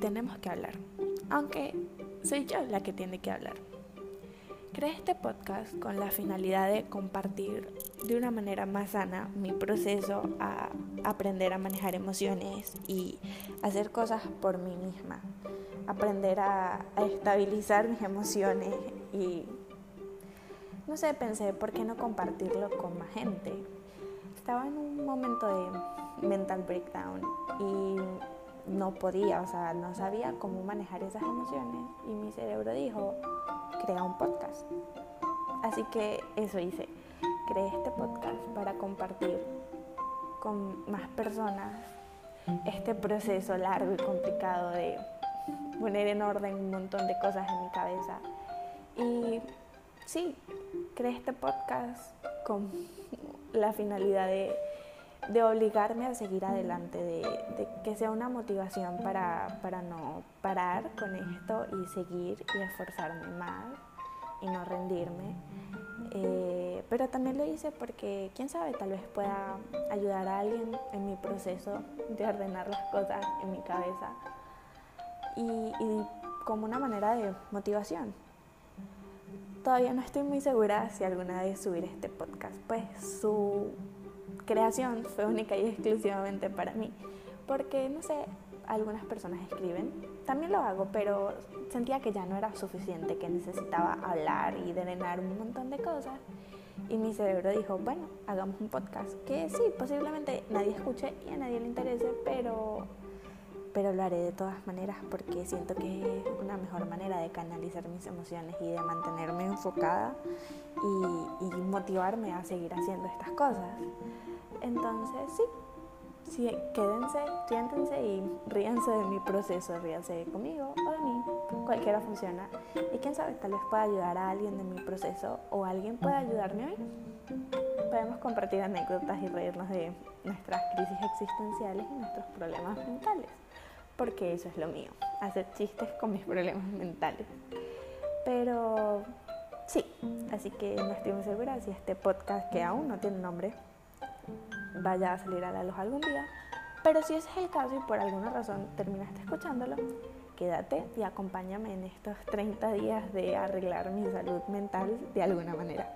tenemos que hablar, aunque soy yo la que tiene que hablar. Creé este podcast con la finalidad de compartir de una manera más sana mi proceso a aprender a manejar emociones y hacer cosas por mí misma. Aprender a, estabilizar mis emociones y no sé, pensé, ¿por qué no compartirlo con más gente? Estaba en un momento de mental breakdown y no podía, o sea, no sabía cómo manejar esas emociones y mi cerebro dijo, crea un podcast. Así que eso hice, creé este podcast para compartir con más personas este proceso largo y complicado de poner en orden un montón de cosas en mi cabeza. Y sí, creé este podcast con la finalidad de de obligarme a seguir adelante, de, que sea una motivación para, para, no parar con esto y seguir y esforzarme más y no rendirme. Eh, pero también lo hice porque, quién sabe, tal vez pueda ayudar a alguien en mi proceso de ordenar las cosas en mi cabeza y, y como una manera de motivación. Todavía no estoy muy segura si alguna vez subir este podcast, pues creación fue única y exclusivamente para mí. Porque, no sé, algunas personas escriben, también lo hago, pero sentía que ya no era suficiente, que necesitaba hablar y drenar un montón de cosas. Y mi cerebro dijo, bueno, hagamos un podcast, que sí, posiblemente nadie escuche y a nadie le interese, pero, pero lo haré de todas maneras porque siento que es una mejor manera de canalizar mis emociones y de mantenerme enfocada y, y motivarme a seguir haciendo estas cosas. Entonces, sí, sí quédense, siéntense y ríanse de mi proceso, ríanse conmigo o de mí, cualquiera funciona. Y quién sabe, tal vez pueda ayudar a alguien de mi proceso o alguien pueda ayudarme hoy. Podemos compartir anécdotas y reírnos de nuestras crisis existenciales y nuestros problemas mentales, porque eso es lo mío, hacer chistes con mis problemas mentales. Pero sí, así que no estoy muy segura si este podcast que aún no tiene nombre vaya a salir a la luz algún día. Pero si ese es el caso y por alguna razón terminaste escuchándolo, quédate y acompáñame en estos 30 días de arreglar mi salud mental de alguna manera.